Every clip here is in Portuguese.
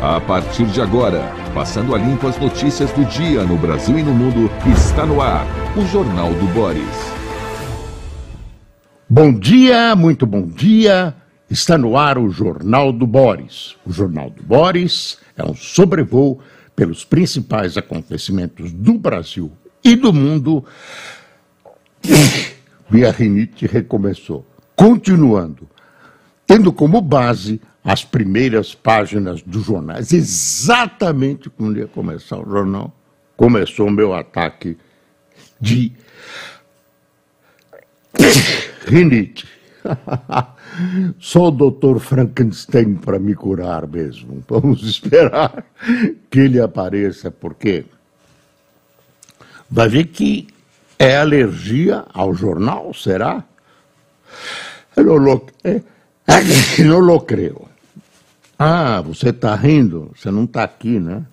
A partir de agora, passando a limpo as notícias do dia no Brasil e no mundo, está no ar o Jornal do Boris. Bom dia, muito bom dia. Está no ar o Jornal do Boris. O Jornal do Boris é um sobrevoo pelos principais acontecimentos do Brasil e do mundo. Minha rinite recomeçou. Continuando, tendo como base as primeiras páginas dos jornais. Exatamente quando ia começar o jornal, começou o meu ataque de rinite. Só o doutor Frankenstein para me curar mesmo. Vamos esperar que ele apareça, porque vai ver que é alergia ao jornal, será? Eu não, é, não creio. Ah, você está rindo? Você não está aqui, né?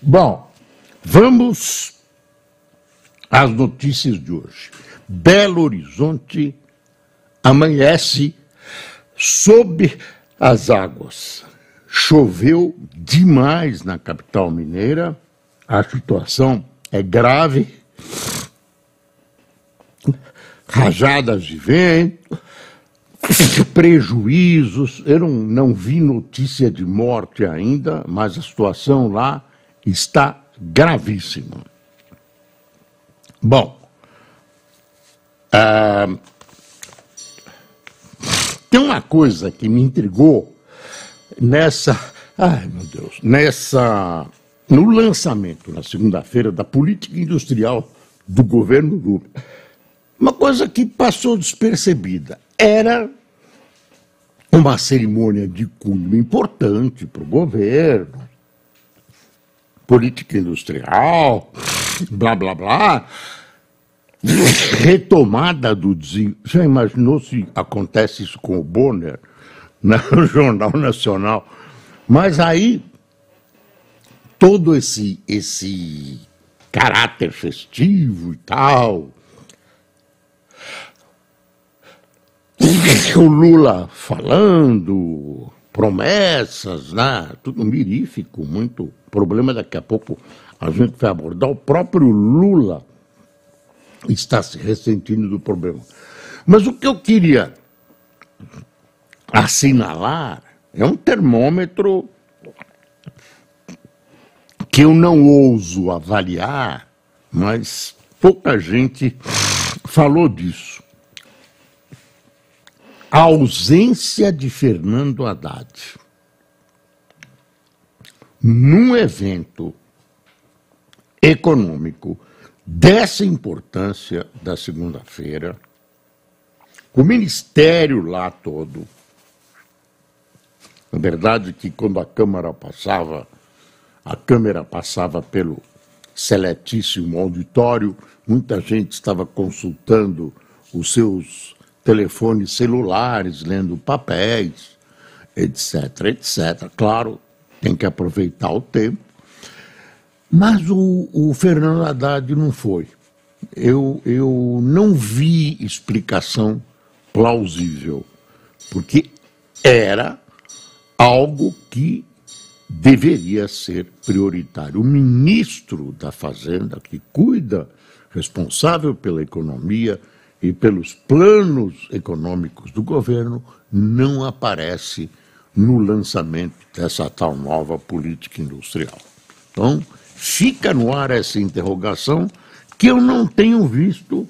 Bom, vamos às notícias de hoje. Belo Horizonte amanhece sob as águas. Choveu demais na capital mineira, a situação é grave. Rajadas de vento, prejuízos. Eu não, não vi notícia de morte ainda, mas a situação lá está gravíssima. Bom, ah, tem uma coisa que me intrigou nessa. Ai, meu Deus, nessa. No lançamento, na segunda-feira, da política industrial do governo Lula. Uma coisa que passou despercebida era uma cerimônia de cunho importante para o governo, política industrial, blá blá blá, retomada do desenvolvimento. Já imaginou se acontece isso com o Bonner no Jornal Nacional? Mas aí todo esse esse caráter festivo e tal, o Lula falando, promessas, né? tudo mirífico, muito problema. Daqui a pouco a gente vai abordar. O próprio Lula está se ressentindo do problema. Mas o que eu queria assinalar é um termômetro que eu não ouso avaliar, mas pouca gente falou disso a ausência de Fernando Haddad num evento econômico dessa importância da segunda-feira, o ministério lá todo. Na verdade que quando a Câmara passava, a Câmara passava pelo seletíssimo auditório, muita gente estava consultando os seus telefones celulares, lendo papéis, etc, etc. Claro, tem que aproveitar o tempo. Mas o, o Fernando Haddad não foi. Eu, eu não vi explicação plausível, porque era algo que deveria ser prioritário. O ministro da Fazenda, que cuida, responsável pela economia, e pelos planos econômicos do governo, não aparece no lançamento dessa tal nova política industrial. Então, fica no ar essa interrogação que eu não tenho visto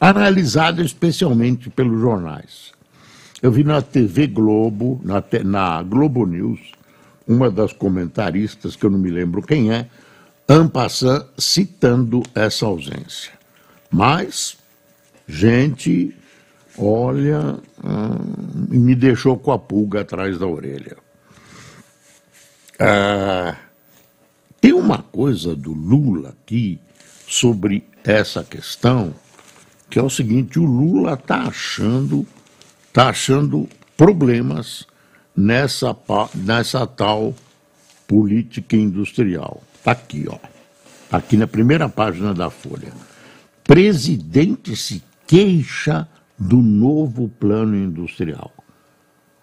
analisada especialmente pelos jornais. Eu vi na TV Globo, na, na Globo News, uma das comentaristas, que eu não me lembro quem é, Ampassan, citando essa ausência. Mas gente, olha, hum, me deixou com a pulga atrás da orelha. Ah, tem uma coisa do Lula aqui sobre essa questão, que é o seguinte, o Lula está achando, tá achando problemas nessa, nessa tal política industrial. Está aqui, ó. Tá aqui na primeira página da Folha. Presidente se queixa do novo plano industrial.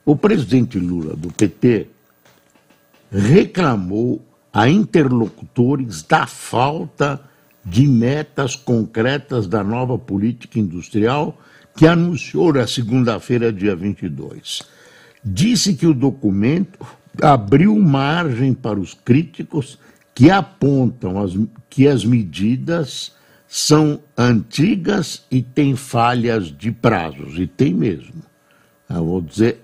o presidente Lula, do PT, reclamou a interlocutores da falta de metas concretas da nova política industrial que anunciou na segunda-feira, dia 22. Disse que o documento abriu margem para os críticos que apontam as, que as medidas são antigas e têm falhas de prazos, e tem mesmo. Eu vou dizer,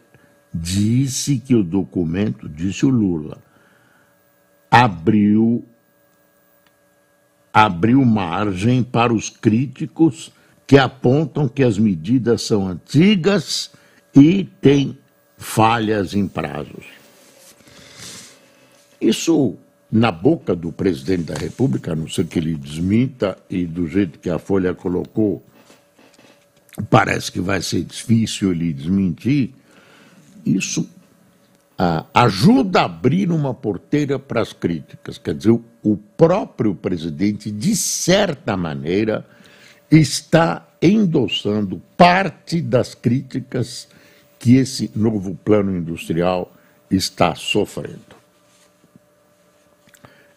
disse que o documento, disse o Lula, abriu abriu margem para os críticos que apontam que as medidas são antigas e têm falhas em prazos. Isso, na boca do presidente da República, a não ser que ele desminta, e do jeito que a Folha colocou, parece que vai ser difícil ele desmentir, isso ah, ajuda a abrir uma porteira para as críticas. Quer dizer, o próprio presidente, de certa maneira, está endossando parte das críticas que esse novo plano industrial está sofrendo.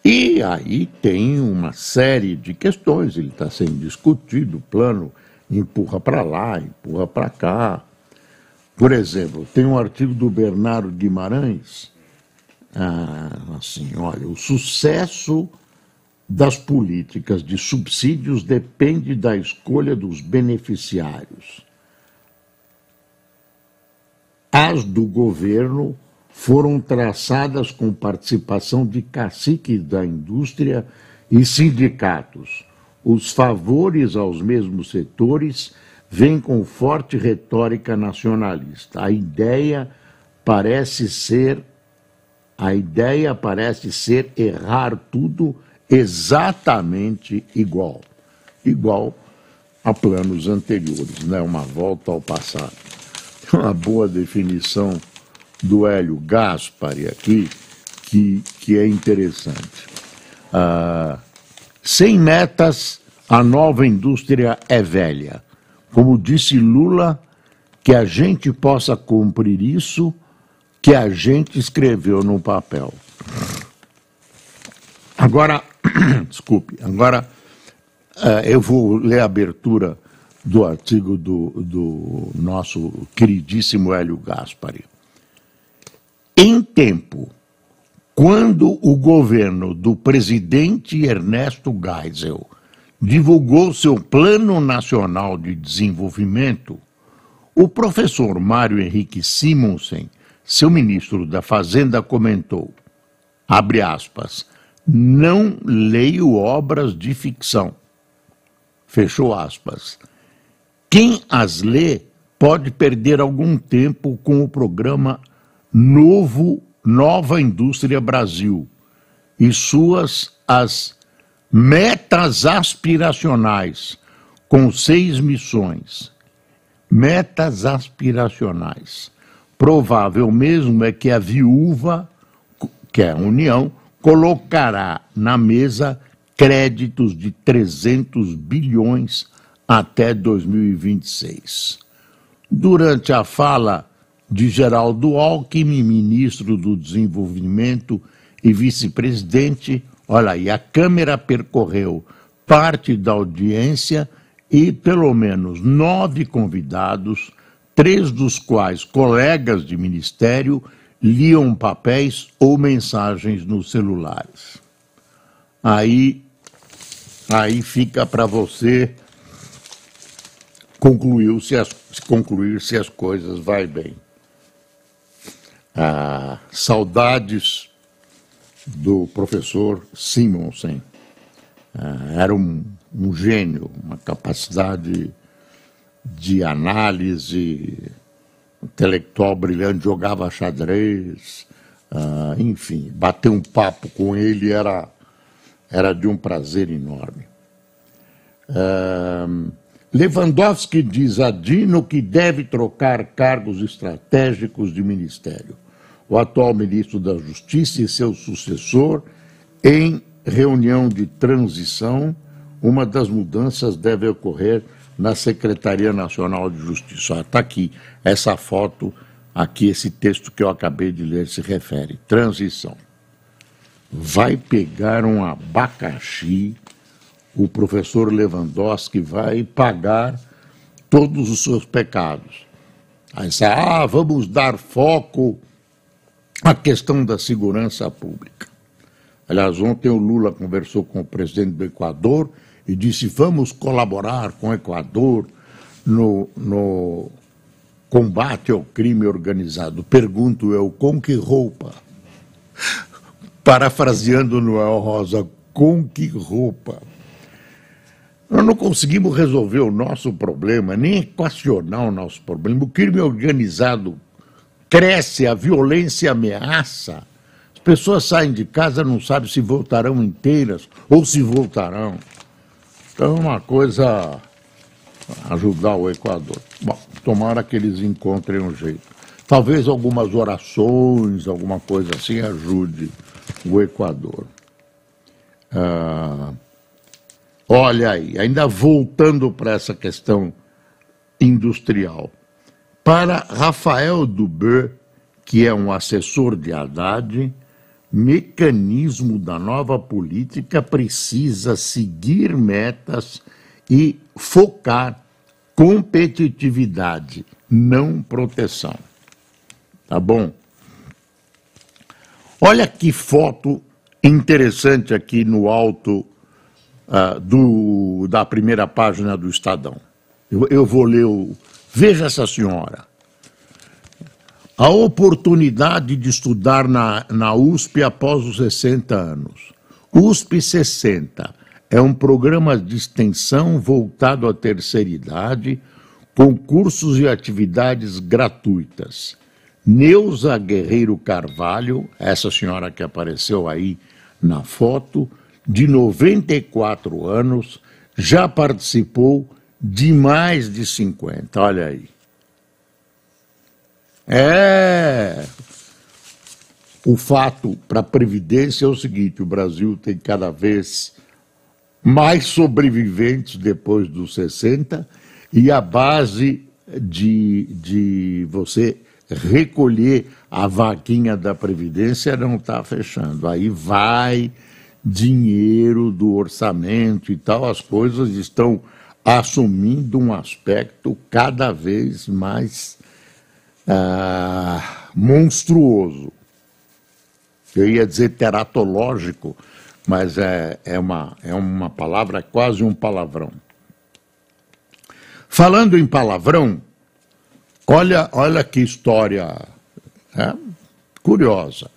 E aí tem uma série de questões, ele está sendo discutido, o plano empurra para lá, empurra para cá. Por exemplo, tem um artigo do Bernardo Guimarães, ah, assim, olha, o sucesso das políticas de subsídios depende da escolha dos beneficiários. As do governo foram traçadas com participação de caciques da indústria e sindicatos. Os favores aos mesmos setores vêm com forte retórica nacionalista. A ideia parece ser a ideia parece ser errar tudo exatamente igual. Igual a planos anteriores, né? uma volta ao passado. Uma boa definição do Hélio Gaspari aqui, que, que é interessante. Ah, sem metas, a nova indústria é velha. Como disse Lula, que a gente possa cumprir isso que a gente escreveu no papel. Agora, desculpe, agora uh, eu vou ler a abertura do artigo do, do nosso queridíssimo Hélio Gaspari. Em tempo, quando o governo do presidente Ernesto Geisel divulgou seu Plano Nacional de Desenvolvimento, o professor Mário Henrique Simonsen, seu ministro da Fazenda, comentou, abre aspas, não leio obras de ficção. Fechou aspas. Quem as lê pode perder algum tempo com o programa Novo Nova Indústria Brasil e suas as metas aspiracionais com seis missões. Metas aspiracionais. Provável mesmo é que a viúva, que é a União, colocará na mesa créditos de 300 bilhões até 2026. Durante a fala de Geraldo Alckmin, ministro do Desenvolvimento e vice-presidente, olha aí, a Câmara percorreu parte da audiência e pelo menos nove convidados, três dos quais colegas de ministério, liam papéis ou mensagens nos celulares. Aí, aí fica para você concluir se, as, concluir se as coisas vai bem. Ah, saudades do professor Simonsen. Ah, era um, um gênio, uma capacidade de análise intelectual brilhante, jogava xadrez, uh, enfim, bater um papo com ele era, era de um prazer enorme. Uh, Lewandowski diz a Dino que deve trocar cargos estratégicos de ministério. O atual ministro da Justiça e seu sucessor, em reunião de transição, uma das mudanças deve ocorrer na Secretaria Nacional de Justiça. Está aqui essa foto a que esse texto que eu acabei de ler se refere. Transição. Vai pegar um abacaxi, o professor Lewandowski vai pagar todos os seus pecados. Aí você, ah, vamos dar foco à questão da segurança pública. Aliás, ontem o Lula conversou com o presidente do Equador e disse: vamos colaborar com o Equador no, no combate ao crime organizado. Pergunto eu, com que roupa? Parafraseando Noel Rosa, com que roupa? Nós não conseguimos resolver o nosso problema, nem equacionar o nosso problema. O crime organizado cresce, a violência ameaça. As pessoas saem de casa, não sabem se voltarão inteiras ou se voltarão. Então é uma coisa ajudar o Equador. Bom, tomara que eles encontrem um jeito. Talvez algumas orações, alguma coisa assim, ajude o Equador. Ah, olha aí, ainda voltando para essa questão industrial. Para Rafael Dubé, que é um assessor de Haddad, mecanismo da nova política precisa seguir metas e focar competitividade, não proteção. Tá bom? Olha que foto interessante aqui no alto uh, do, da primeira página do Estadão. Eu, eu vou ler o. Veja essa senhora. A oportunidade de estudar na, na USP após os 60 anos. USP 60 é um programa de extensão voltado à terceira idade, com cursos e atividades gratuitas. Neuza Guerreiro Carvalho, essa senhora que apareceu aí na foto, de 94 anos, já participou de mais de 50. Olha aí. É. O fato para a Previdência é o seguinte: o Brasil tem cada vez mais sobreviventes depois dos 60 e a base de, de você recolher a vaquinha da Previdência não está fechando. Aí vai dinheiro do orçamento e tal, as coisas estão assumindo um aspecto cada vez mais ah, monstruoso. Eu ia dizer teratológico, mas é, é, uma, é uma palavra, quase um palavrão. Falando em palavrão, olha, olha que história né, curiosa.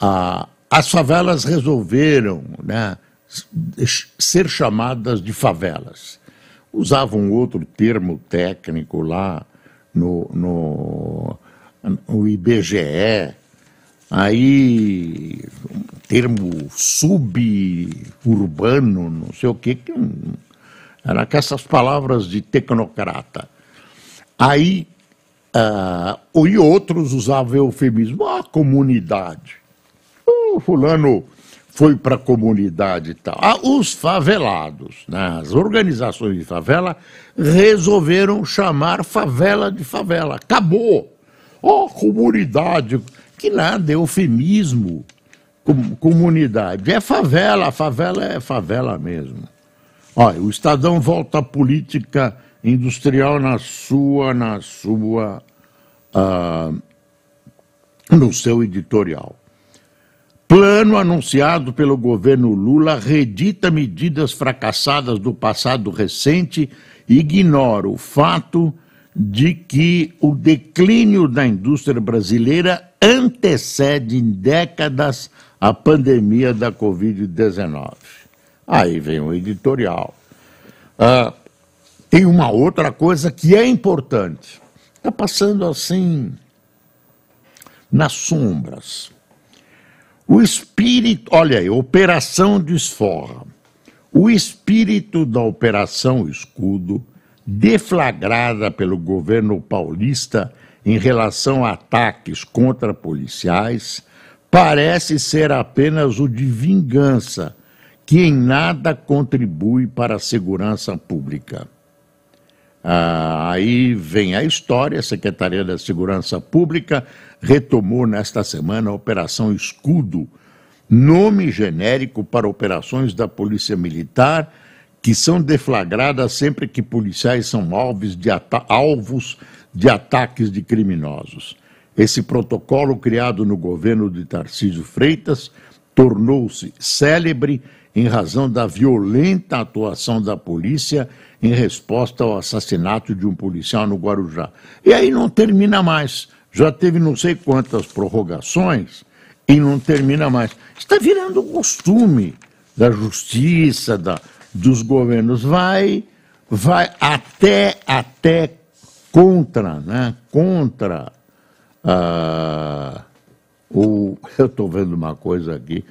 Ah, as favelas resolveram né, ser chamadas de favelas. Usavam outro termo técnico lá no, no, no IBGE, aí termo suburbano, não sei o quê, que era com essas palavras de tecnocrata. Aí, uh, e outros usavam eufemismo, a ah, comunidade. O fulano foi para a comunidade e tal. Ah, os favelados, né, as organizações de favela, resolveram chamar favela de favela. Acabou. Ó, oh, comunidade, que nada, é eufemismo comunidade. É favela, favela é favela mesmo. Olha, o Estadão volta à política industrial na sua, na sua, uh, no seu editorial. Plano anunciado pelo governo Lula redita medidas fracassadas do passado recente e ignora o fato de que o declínio da indústria brasileira antecede em décadas a pandemia da Covid-19. Aí vem o editorial. Ah, tem uma outra coisa que é importante. Está passando assim nas sombras. O espírito, olha aí, Operação Desforra. O espírito da Operação Escudo, deflagrada pelo governo paulista em relação a ataques contra policiais, parece ser apenas o de vingança, que em nada contribui para a segurança pública. Ah, aí vem a história: a Secretaria da Segurança Pública retomou nesta semana a Operação Escudo, nome genérico para operações da Polícia Militar que são deflagradas sempre que policiais são alvos de, alvos de ataques de criminosos. Esse protocolo, criado no governo de Tarcísio Freitas, tornou-se célebre em razão da violenta atuação da polícia em resposta ao assassinato de um policial no Guarujá. E aí não termina mais. Já teve não sei quantas prorrogações e não termina mais. Está virando costume da justiça, da, dos governos. Vai, vai até, até contra, né? Contra uh, o. Eu estou vendo uma coisa aqui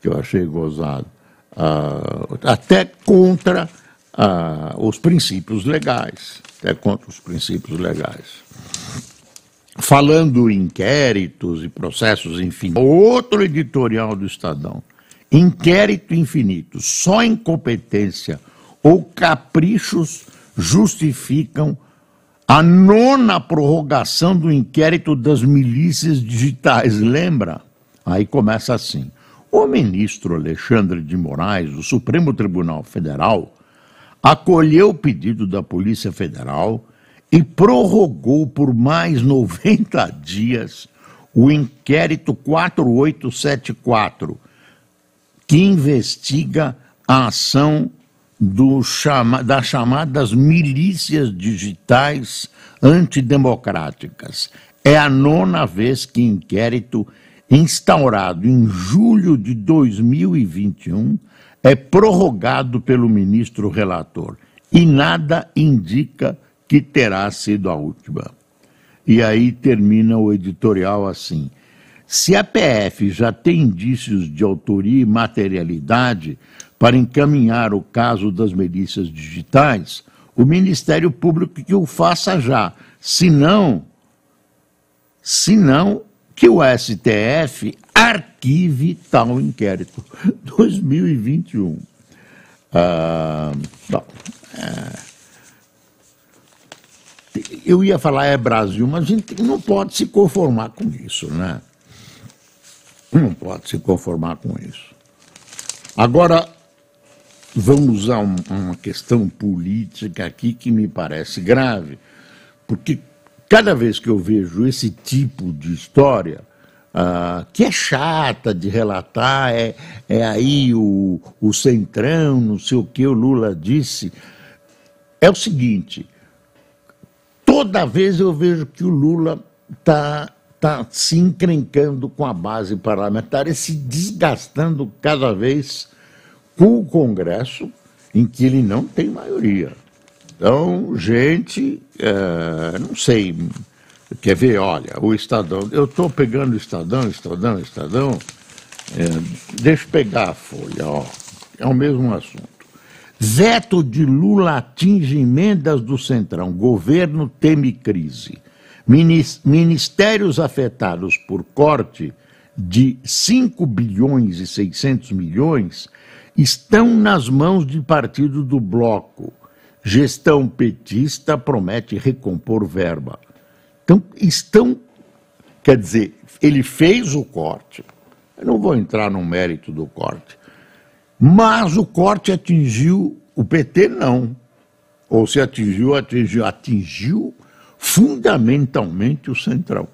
que eu achei gozado. Uh, até contra uh, os princípios legais. Até contra os princípios legais. Falando em inquéritos e processos, enfim. Outro editorial do Estadão. Inquérito infinito. Só incompetência ou caprichos justificam a nona prorrogação do inquérito das milícias digitais, lembra? Aí começa assim. O ministro Alexandre de Moraes, do Supremo Tribunal Federal, acolheu o pedido da Polícia Federal e prorrogou por mais 90 dias o inquérito 4874, que investiga a ação chama, das chamadas milícias digitais antidemocráticas. É a nona vez que inquérito instaurado em julho de 2021 é prorrogado pelo ministro relator e nada indica que terá sido a última. E aí termina o editorial assim: se a PF já tem indícios de autoria e materialidade para encaminhar o caso das milícias digitais, o Ministério Público que o faça já. Se não, se não, que o STF arquive tal inquérito. 2021. Ah, bom, é, eu ia falar é Brasil, mas a gente não pode se conformar com isso, né? Não pode se conformar com isso. Agora, vamos a um, uma questão política aqui que me parece grave, porque cada vez que eu vejo esse tipo de história, uh, que é chata de relatar, é, é aí o, o centrão, não sei o que o Lula disse, é o seguinte: toda vez eu vejo que o Lula está tá se encrencando com a base parlamentar e se desgastando cada vez com o Congresso, em que ele não tem maioria. Então, gente, é, não sei, quer ver, olha, o Estadão, eu estou pegando o Estadão, Estadão, Estadão, é, deixa eu pegar a folha, ó, é o mesmo assunto. Veto de Lula atinge emendas do Centrão, governo teme crise. Ministérios afetados por corte de 5 bilhões e 600 milhões estão nas mãos de partido do bloco. Gestão petista promete recompor verba. Então, estão. Quer dizer, ele fez o corte. Eu não vou entrar no mérito do corte. Mas o corte atingiu o PT, não. Ou se atingiu, atingiu, atingiu fundamentalmente o Centrão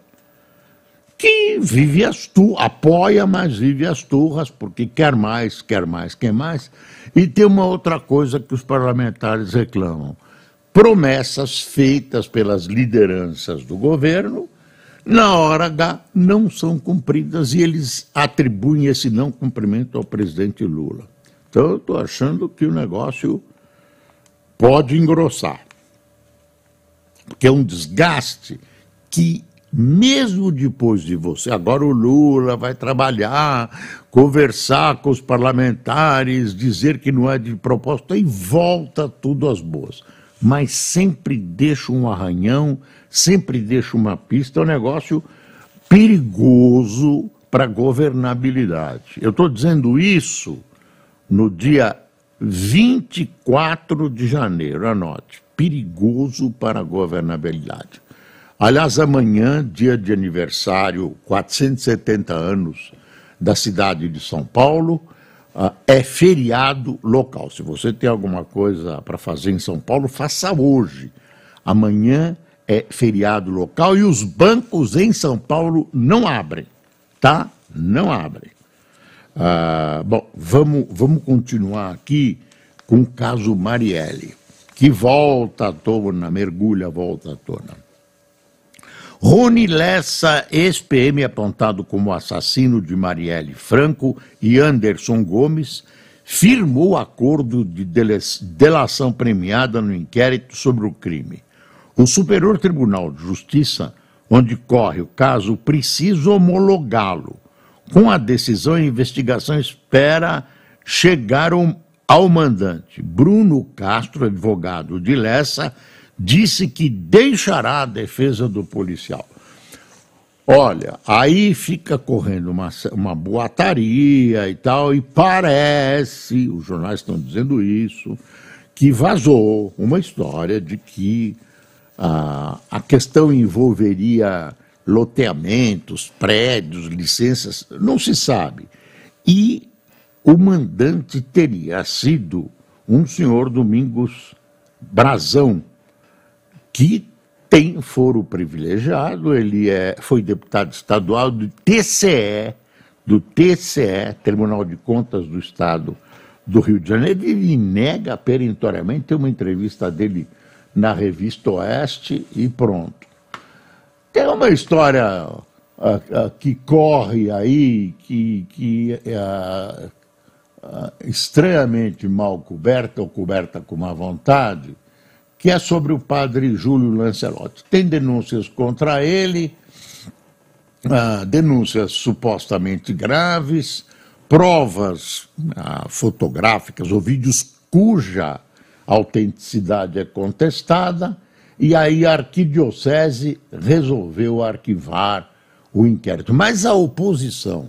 que vive as turras, apoia, mas vive as turras, porque quer mais, quer mais, quer mais. E tem uma outra coisa que os parlamentares reclamam: promessas feitas pelas lideranças do governo, na hora H, não são cumpridas e eles atribuem esse não cumprimento ao presidente Lula. Então, eu estou achando que o negócio pode engrossar, porque é um desgaste que mesmo depois de você, agora o Lula vai trabalhar, conversar com os parlamentares, dizer que não é de propósito, e volta tudo às boas. Mas sempre deixa um arranhão, sempre deixa uma pista, é um negócio perigoso para governabilidade. Eu estou dizendo isso no dia 24 de janeiro, anote. perigoso para a governabilidade. Aliás, amanhã, dia de aniversário, 470 anos da cidade de São Paulo, uh, é feriado local. Se você tem alguma coisa para fazer em São Paulo, faça hoje. Amanhã é feriado local e os bancos em São Paulo não abrem, tá? Não abrem. Uh, bom, vamos, vamos continuar aqui com o caso Marielle, que volta à tona, mergulha, volta à tona. Rony Lessa, ex-PM apontado como assassino de Marielle Franco e Anderson Gomes, firmou acordo de delação premiada no inquérito sobre o crime. O Superior Tribunal de Justiça, onde corre o caso, precisa homologá-lo. Com a decisão, a investigação espera chegar ao mandante. Bruno Castro, advogado de Lessa, disse que deixará a defesa do policial. Olha, aí fica correndo uma, uma boataria e tal, e parece, os jornais estão dizendo isso, que vazou uma história de que ah, a questão envolveria loteamentos, prédios, licenças, não se sabe. E o mandante teria sido um senhor Domingos Brazão, que tem foro privilegiado, ele é, foi deputado estadual do TCE, do TCE, Tribunal de Contas do Estado do Rio de Janeiro, ele nega perentoriamente, tem uma entrevista dele na revista Oeste e pronto. Tem uma história uh, uh, que corre aí, que, que é uh, estranhamente mal coberta ou coberta com má vontade, que é sobre o padre Júlio Lancelotti. Tem denúncias contra ele, ah, denúncias supostamente graves, provas ah, fotográficas ou vídeos cuja autenticidade é contestada, e aí a arquidiocese resolveu arquivar o inquérito. Mas a oposição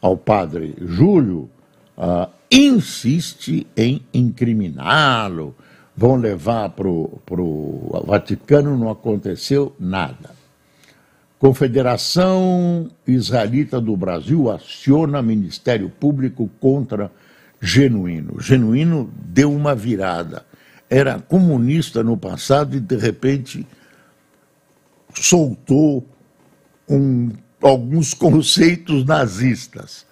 ao padre Júlio ah, insiste em incriminá-lo, vão levar para o Vaticano, não aconteceu nada. Confederação Israelita do Brasil aciona Ministério Público contra Genuíno. Genuíno deu uma virada. Era comunista no passado e, de repente, soltou um, alguns conceitos nazistas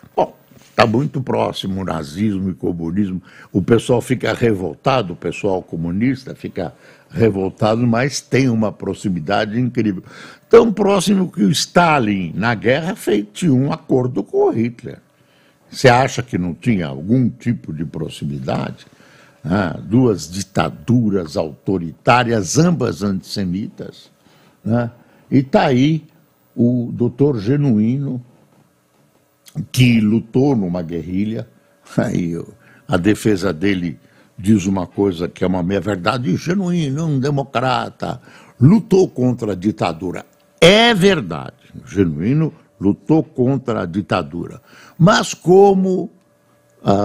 está muito próximo o nazismo e comunismo. O pessoal fica revoltado, o pessoal comunista fica revoltado, mas tem uma proximidade incrível. Tão próximo que o Stalin, na guerra, fez um acordo com o Hitler. Você acha que não tinha algum tipo de proximidade? Ah, duas ditaduras autoritárias, ambas antissemitas. Né? E está aí o doutor Genuíno, que lutou numa guerrilha, aí a defesa dele diz uma coisa que é uma meia verdade genuína, um democrata, lutou contra a ditadura. É verdade, genuíno lutou contra a ditadura. Mas como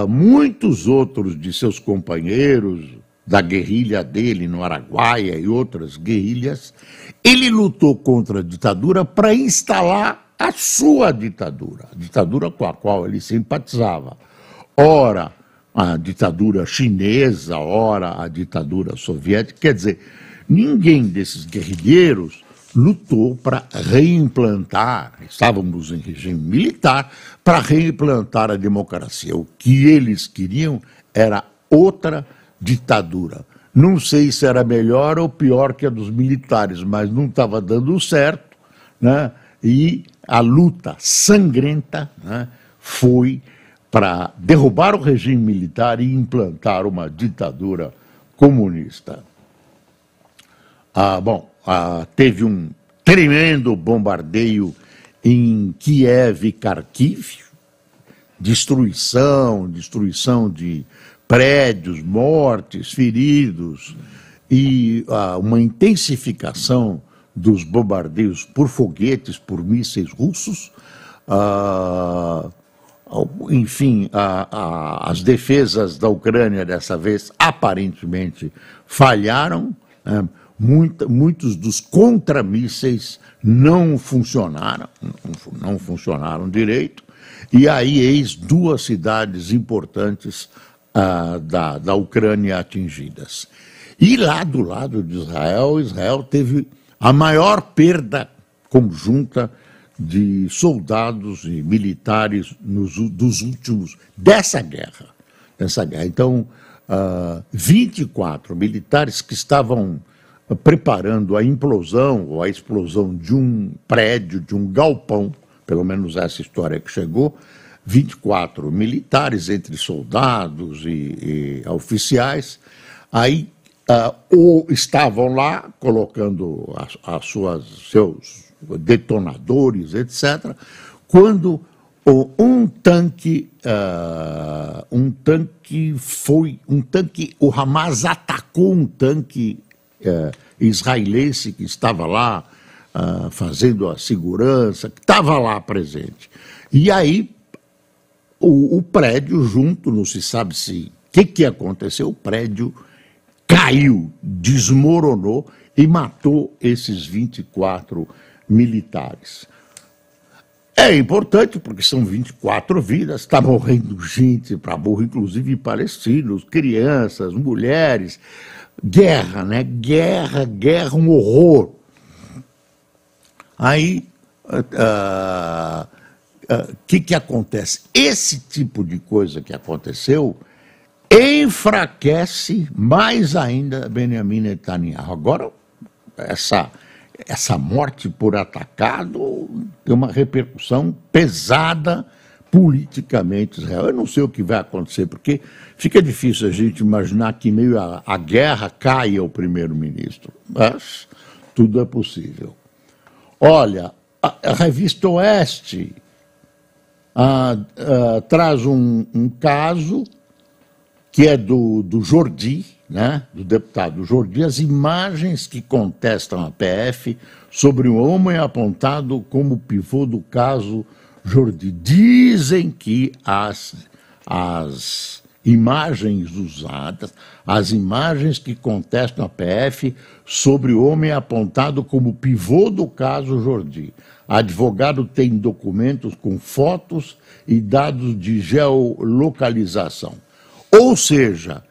muitos outros de seus companheiros da guerrilha dele no Araguaia e outras guerrilhas, ele lutou contra a ditadura para instalar a sua ditadura, a ditadura com a qual ele simpatizava. Ora, a ditadura chinesa, ora, a ditadura soviética. Quer dizer, ninguém desses guerrilheiros lutou para reimplantar, estávamos em regime militar, para reimplantar a democracia. O que eles queriam era outra ditadura. Não sei se era melhor ou pior que a dos militares, mas não estava dando certo, né? E a luta sangrenta né, foi para derrubar o regime militar e implantar uma ditadura comunista. Ah, bom, ah, teve um tremendo bombardeio em Kiev e Kharkiv, destruição, destruição de prédios, mortes, feridos e ah, uma intensificação dos bombardeios por foguetes, por mísseis russos. Ah, enfim, as defesas da Ucrânia dessa vez aparentemente falharam, Né? Muita, muitos dos contramísseis não funcionaram, não, funcionaram direito, e aí eis duas cidades importantes ah, da, da Ucrânia atingidas. E lá do lado de Israel, Israel teve a maior perda conjunta de soldados e militares nos, dos últimos dessa guerra, dessa guerra. Então, ah, 24 militares que estavam preparando a implosão ou a explosão de um prédio, de um galpão, pelo menos essa história que chegou, 24 militares, entre soldados e, e oficiais, aí uh, ou estavam lá colocando as, as suas, seus detonadores, etc., quando um tanque, uh, um tanque foi, um tanque, o Hamas atacou um tanque uh, israelense que estava lá uh, fazendo a segurança, que estava lá presente. E aí o, o, prédio junto, não se sabe se o que, que aconteceu, o prédio caiu, desmoronou e matou esses 24 militares. É importante porque são 24 vidas, está morrendo gente para burro, inclusive palestinos, crianças, mulheres. Guerra, né? Guerra, guerra, um horror. Aí, o uh, uh, que, que acontece? Esse tipo de coisa que aconteceu enfraquece mais ainda Benjamin Netanyahu. Agora, essa, essa morte por atacado tem uma repercussão pesada politicamente Israel. Eu não sei o que vai acontecer, porque fica difícil a gente imaginar que, meio à, guerra, caia o primeiro-ministro. Mas tudo é possível. Olha, a, a revista Oeste a, a, traz um, um caso que é do, do Jordi, né, do deputado Jordi, as imagens que contestam a PF sobre o homem apontado como pivô do caso Jordi. Dizem que as, as imagens usadas, as imagens que contestam a PF sobre o homem apontado como pivô do caso Jordi. Advogado tem documentos com fotos e dados de geolocalização. Ou seja,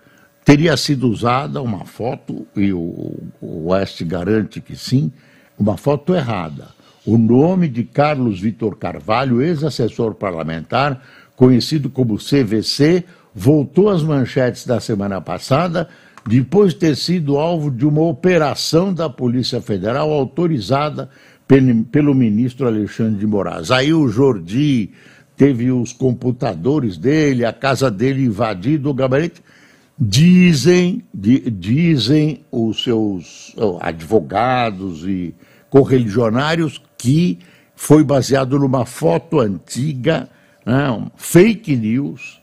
teria sido usada uma foto, e o, o West garante que sim, uma foto errada. O nome de Carlos Vitor Carvalho, ex-assessor parlamentar, conhecido como CVC, voltou às manchetes da semana passada depois de ter sido alvo de uma operação da Polícia Federal autorizada pelo ministro Alexandre de Moraes. Aí o Jordi teve os computadores dele, a casa dele invadida, o gabinete. Dizem, di, dizem os seus advogados e correligionários que foi baseado numa foto antiga, né, fake news.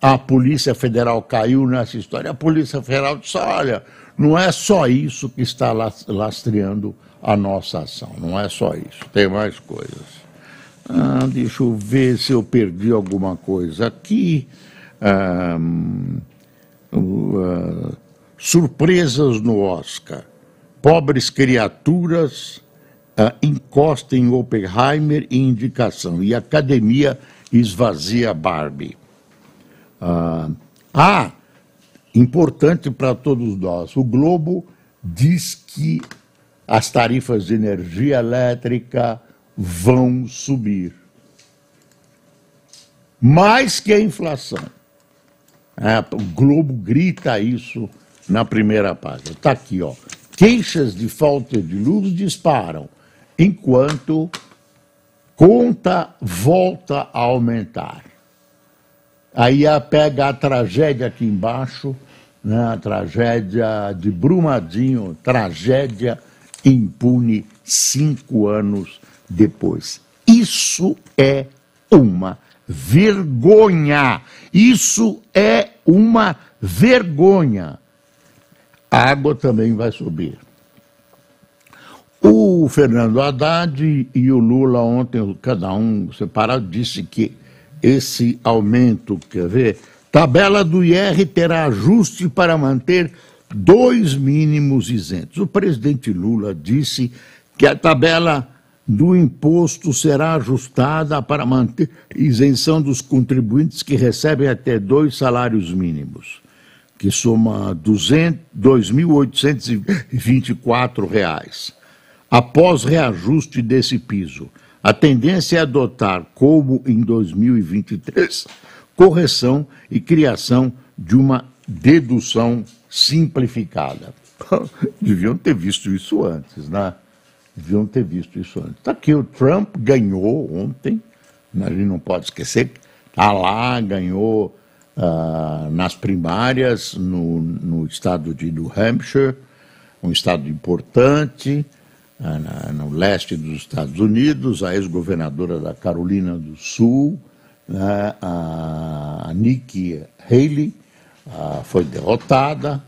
A Polícia Federal caiu nessa história. A Polícia Federal disse: olha, não é só isso que está lastreando a nossa ação, não é só isso, tem mais coisas. Ah, deixa eu ver se eu perdi alguma coisa aqui. Ah, surpresas no Oscar. Pobres criaturas uh, encosta em Oppenheimer e indicação. E academia esvazia Barbie. Uh, ah, importante para todos nós: o Globo diz que as tarifas de energia elétrica vão subir. Mais que a inflação. É, o Globo grita isso na primeira página. Está aqui, ó. Queixas de falta de luz disparam, enquanto conta volta a aumentar. Aí pega a tragédia aqui embaixo, né, a tragédia de Brumadinho, tragédia impune cinco anos depois. Isso é uma vergonha. Isso é uma vergonha. A água também vai subir. O Fernando Haddad e o Lula ontem, cada um separado, disse que esse aumento, quer ver, tabela do IR terá ajuste para manter dois mínimos isentos. O presidente Lula disse que a tabela do imposto será ajustada para manter isenção dos contribuintes que recebem até dois salários mínimos, que soma R$ 2.824. Após reajuste desse piso, a tendência é adotar, como em 2023, correção e criação de uma dedução simplificada. Deviam ter visto isso antes, né? Deviam ter visto isso antes. Está aqui, o Trump ganhou ontem, a gente não pode esquecer, está lá, ganhou uh, nas primárias no, no estado de New Hampshire, um estado importante, no leste dos Estados Unidos, a ex-governadora da Carolina do Sul, né, a Nikki Haley, uh, foi derrotada,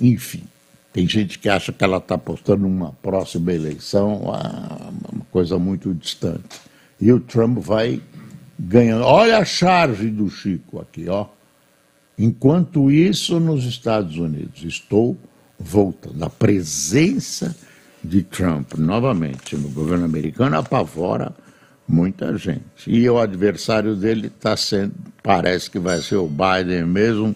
enfim. Tem gente que acha que ela está apostando numa próxima eleição, uma coisa muito distante. E o Trump vai ganhando. Olha a charge do Chico aqui, ó. Enquanto isso, nos Estados Unidos, estou voltando. A presença de Trump novamente no governo americano apavora muita gente. E o adversário dele está sendo, parece que vai ser o Biden mesmo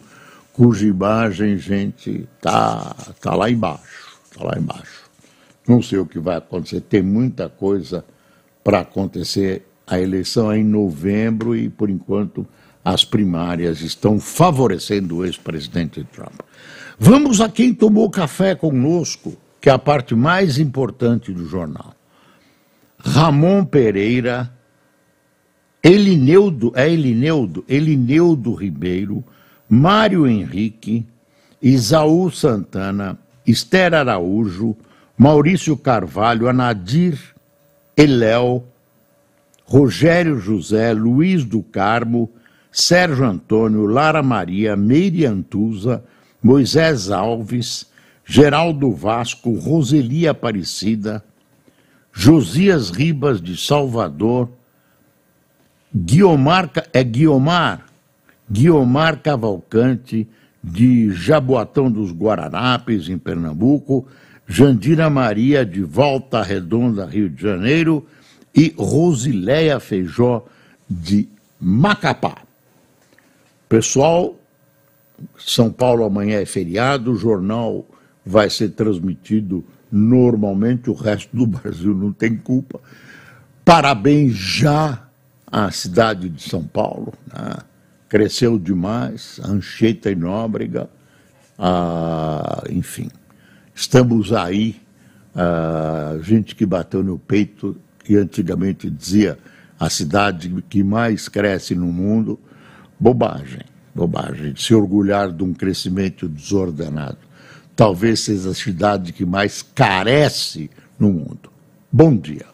cuja imagem, gente, tá, tá lá embaixo, tá lá embaixo. Não sei o que vai acontecer, tem muita coisa para acontecer. A eleição é em novembro e, por enquanto, as primárias estão favorecendo o ex-presidente Trump. Vamos a quem tomou café conosco, que é a parte mais importante do jornal. Ramon Pereira, Elineudo, é Elineudo, Elineudo Ribeiro, Mário Henrique, Isaú Santana, Esther Araújo, Maurício Carvalho, Anadir Eléu, Rogério José, Luiz do Carmo, Sérgio Antônio, Lara Maria, Meire Antusa, Moisés Alves, Geraldo Vasco, Roseli Aparecida, Josias Ribas de Salvador, Guiomar, é Guiomar Guiomar Cavalcante, de Jaboatão dos Guaranapes, em Pernambuco, Jandira Maria, de Volta Redonda, Rio de Janeiro, e Rosileia Feijó, de Macapá. Pessoal, São Paulo amanhã é feriado, o jornal vai ser transmitido normalmente, o resto do Brasil não tem culpa. Parabéns já à cidade de São Paulo. Né? cresceu demais, Anchieta e Nóbrega, ah, enfim. Estamos aí, ah, gente que bateu no peito, que antigamente dizia a cidade que mais cresce no mundo, bobagem, bobagem, se orgulhar de um crescimento desordenado. Talvez seja a cidade que mais carece no mundo. Bom dia.